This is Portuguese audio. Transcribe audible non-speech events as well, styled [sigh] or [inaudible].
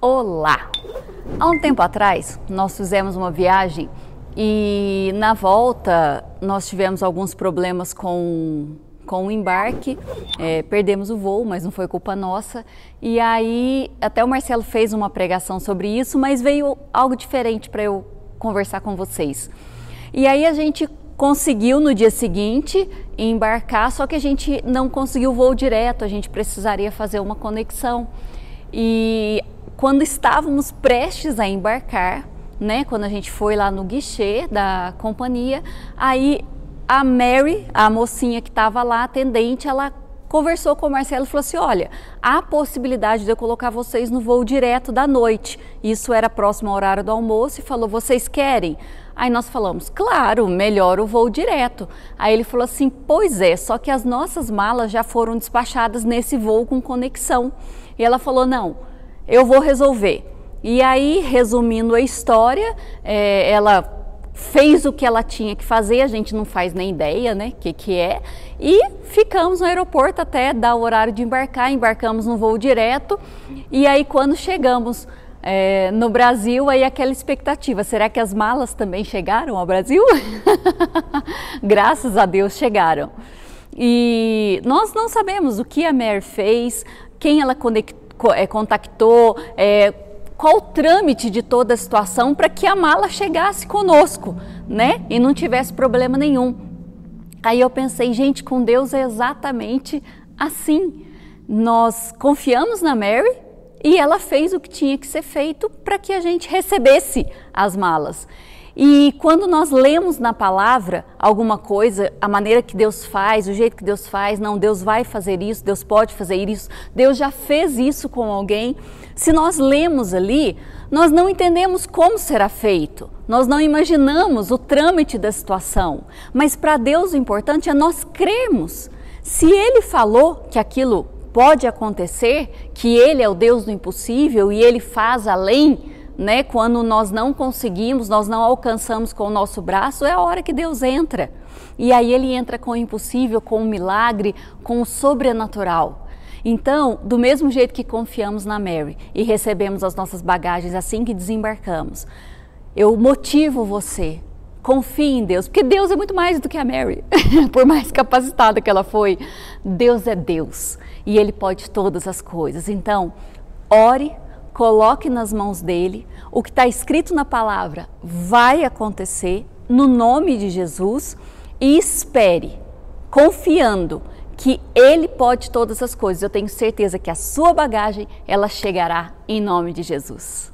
Olá! Há um tempo atrás, nós fizemos uma viagem e na volta nós tivemos alguns problemas com, com o embarque, é, perdemos o voo, mas não foi culpa nossa. E aí, até o Marcelo fez uma pregação sobre isso, mas veio algo diferente para eu conversar com vocês. E aí a gente conseguiu no dia seguinte embarcar, só que a gente não conseguiu o voo direto, a gente precisaria fazer uma conexão. E quando estávamos prestes a embarcar, né, quando a gente foi lá no guichê da companhia, aí a Mary, a mocinha que estava lá, atendente, ela conversou com o Marcelo e falou assim: olha, há possibilidade de eu colocar vocês no voo direto da noite. Isso era próximo ao horário do almoço e falou: vocês querem? Aí nós falamos: claro, melhor o voo direto. Aí ele falou assim: pois é, só que as nossas malas já foram despachadas nesse voo com conexão. E ela falou: não eu vou resolver. E aí, resumindo a história, é, ela fez o que ela tinha que fazer, a gente não faz nem ideia, né, o que, que é, e ficamos no aeroporto até dar o horário de embarcar, embarcamos no voo direto, e aí quando chegamos é, no Brasil, aí aquela expectativa, será que as malas também chegaram ao Brasil? [laughs] Graças a Deus chegaram. E nós não sabemos o que a Mary fez, quem ela conectou, é, contactou, é, qual o trâmite de toda a situação para que a mala chegasse conosco, né? E não tivesse problema nenhum. Aí eu pensei, gente, com Deus é exatamente assim. Nós confiamos na Mary e ela fez o que tinha que ser feito para que a gente recebesse as malas. E quando nós lemos na palavra alguma coisa, a maneira que Deus faz, o jeito que Deus faz, não, Deus vai fazer isso, Deus pode fazer isso, Deus já fez isso com alguém. Se nós lemos ali, nós não entendemos como será feito, nós não imaginamos o trâmite da situação, mas para Deus o importante é nós crermos. Se Ele falou que aquilo pode acontecer, que Ele é o Deus do impossível e Ele faz além né, quando nós não conseguimos, nós não alcançamos com o nosso braço, é a hora que Deus entra. E aí ele entra com o impossível, com o milagre, com o sobrenatural. Então, do mesmo jeito que confiamos na Mary e recebemos as nossas bagagens assim que desembarcamos, eu motivo você. Confie em Deus, porque Deus é muito mais do que a Mary. [laughs] Por mais capacitada que ela foi, Deus é Deus e Ele pode todas as coisas. Então, ore, coloque nas mãos dele. O que está escrito na palavra vai acontecer no nome de Jesus e espere, confiando que ele pode todas as coisas. Eu tenho certeza que a sua bagagem ela chegará em nome de Jesus.